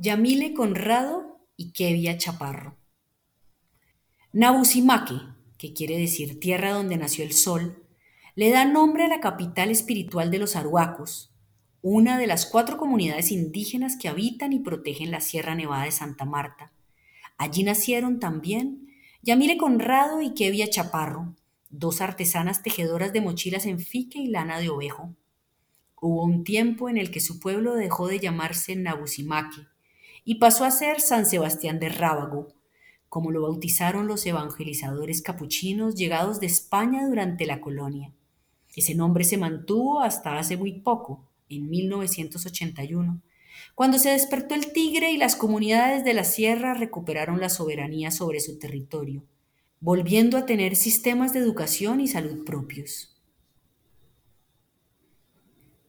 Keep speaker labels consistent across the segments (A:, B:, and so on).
A: Yamile Conrado y Kevia Chaparro. Nabusimaque, que quiere decir tierra donde nació el sol, le da nombre a la capital espiritual de los Aruacos, una de las cuatro comunidades indígenas que habitan y protegen la Sierra Nevada de Santa Marta. Allí nacieron también Yamile Conrado y Kevia Chaparro, dos artesanas tejedoras de mochilas en fique y lana de ovejo. Hubo un tiempo en el que su pueblo dejó de llamarse Nabusimaque y pasó a ser San Sebastián de Rábago, como lo bautizaron los evangelizadores capuchinos llegados de España durante la colonia. Ese nombre se mantuvo hasta hace muy poco, en 1981, cuando se despertó el tigre y las comunidades de la sierra recuperaron la soberanía sobre su territorio, volviendo a tener sistemas de educación y salud propios.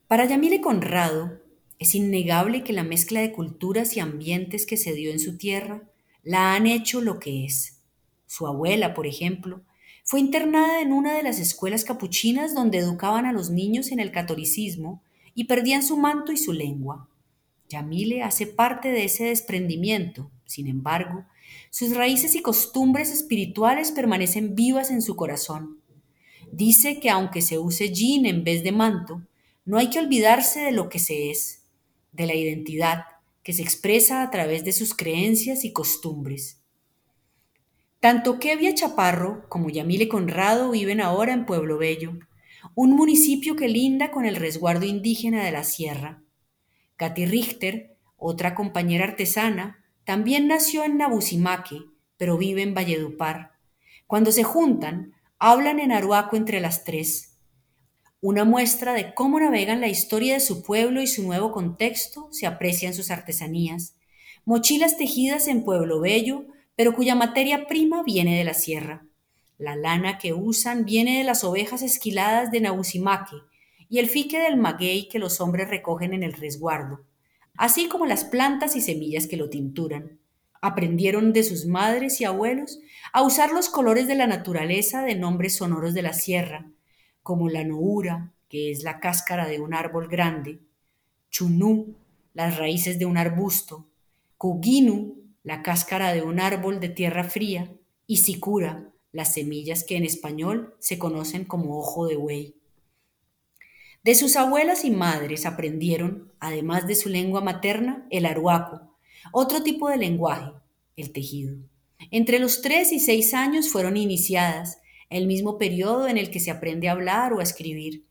A: Para Yamile Conrado, es innegable que la mezcla de culturas y ambientes que se dio en su tierra la han hecho lo que es. Su abuela, por ejemplo, fue internada en una de las escuelas capuchinas donde educaban a los niños en el catolicismo y perdían su manto y su lengua. Yamile hace parte de ese desprendimiento, sin embargo, sus raíces y costumbres espirituales permanecen vivas en su corazón. Dice que aunque se use jean en vez de manto, no hay que olvidarse de lo que se es de la identidad que se expresa a través de sus creencias y costumbres. Tanto Kevia Chaparro como Yamile Conrado viven ahora en Pueblo Bello, un municipio que linda con el resguardo indígena de la sierra. Katy Richter, otra compañera artesana, también nació en Nabusimaque, pero vive en Valledupar. Cuando se juntan, hablan en aruaco entre las tres una muestra de cómo navegan la historia de su pueblo y su nuevo contexto se aprecia en sus artesanías. Mochilas tejidas en Pueblo Bello, pero cuya materia prima viene de la sierra. La lana que usan viene de las ovejas esquiladas de Nausimaque y el fique del maguey que los hombres recogen en el resguardo, así como las plantas y semillas que lo tinturan. Aprendieron de sus madres y abuelos a usar los colores de la naturaleza de nombres sonoros de la sierra, como la noura, que es la cáscara de un árbol grande, chunú, las raíces de un arbusto, kuginu, la cáscara de un árbol de tierra fría, y sicura, las semillas que en español se conocen como ojo de buey. De sus abuelas y madres aprendieron, además de su lengua materna, el aruaco, otro tipo de lenguaje, el tejido. Entre los tres y seis años fueron iniciadas el mismo periodo en el que se aprende a hablar o a escribir.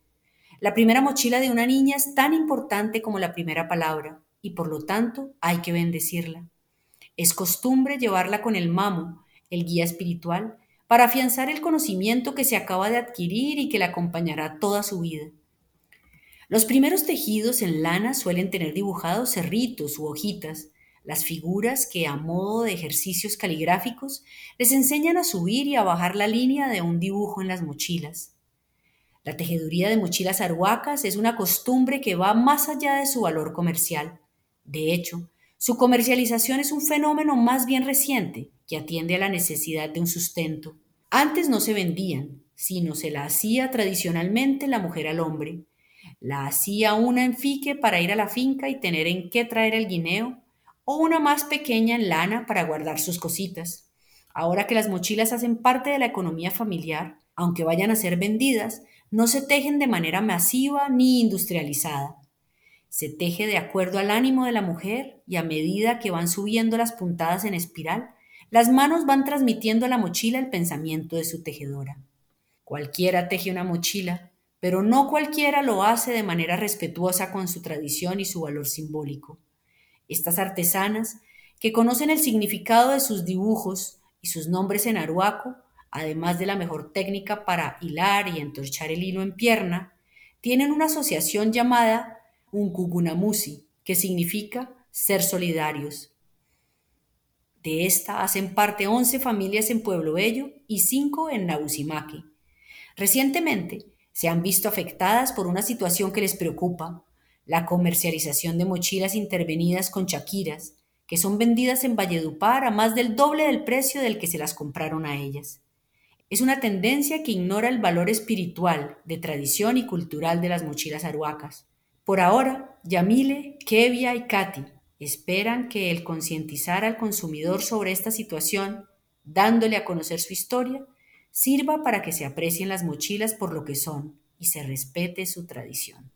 A: La primera mochila de una niña es tan importante como la primera palabra y por lo tanto hay que bendecirla. Es costumbre llevarla con el mamo, el guía espiritual, para afianzar el conocimiento que se acaba de adquirir y que la acompañará toda su vida. Los primeros tejidos en lana suelen tener dibujados cerritos u hojitas, las figuras que a modo de ejercicios caligráficos les enseñan a subir y a bajar la línea de un dibujo en las mochilas. La tejeduría de mochilas arhuacas es una costumbre que va más allá de su valor comercial. De hecho, su comercialización es un fenómeno más bien reciente que atiende a la necesidad de un sustento. Antes no se vendían, sino se la hacía tradicionalmente la mujer al hombre. La hacía una en fique para ir a la finca y tener en qué traer el guineo o una más pequeña en lana para guardar sus cositas. Ahora que las mochilas hacen parte de la economía familiar, aunque vayan a ser vendidas, no se tejen de manera masiva ni industrializada. Se teje de acuerdo al ánimo de la mujer y a medida que van subiendo las puntadas en espiral, las manos van transmitiendo a la mochila el pensamiento de su tejedora. Cualquiera teje una mochila, pero no cualquiera lo hace de manera respetuosa con su tradición y su valor simbólico. Estas artesanas, que conocen el significado de sus dibujos y sus nombres en aruaco, además de la mejor técnica para hilar y entorchar el hilo en pierna, tienen una asociación llamada Unkugunamusi, que significa ser solidarios. De esta hacen parte 11 familias en Pueblo Bello y 5 en Nausimaque. Recientemente se han visto afectadas por una situación que les preocupa, la comercialización de mochilas intervenidas con chaquiras, que son vendidas en Valledupar a más del doble del precio del que se las compraron a ellas. Es una tendencia que ignora el valor espiritual, de tradición y cultural de las mochilas aruacas. Por ahora, Yamile, Kevia y Katy Esperan que el concientizar al consumidor sobre esta situación, dándole a conocer su historia, sirva para que se aprecien las mochilas por lo que son y se respete su tradición.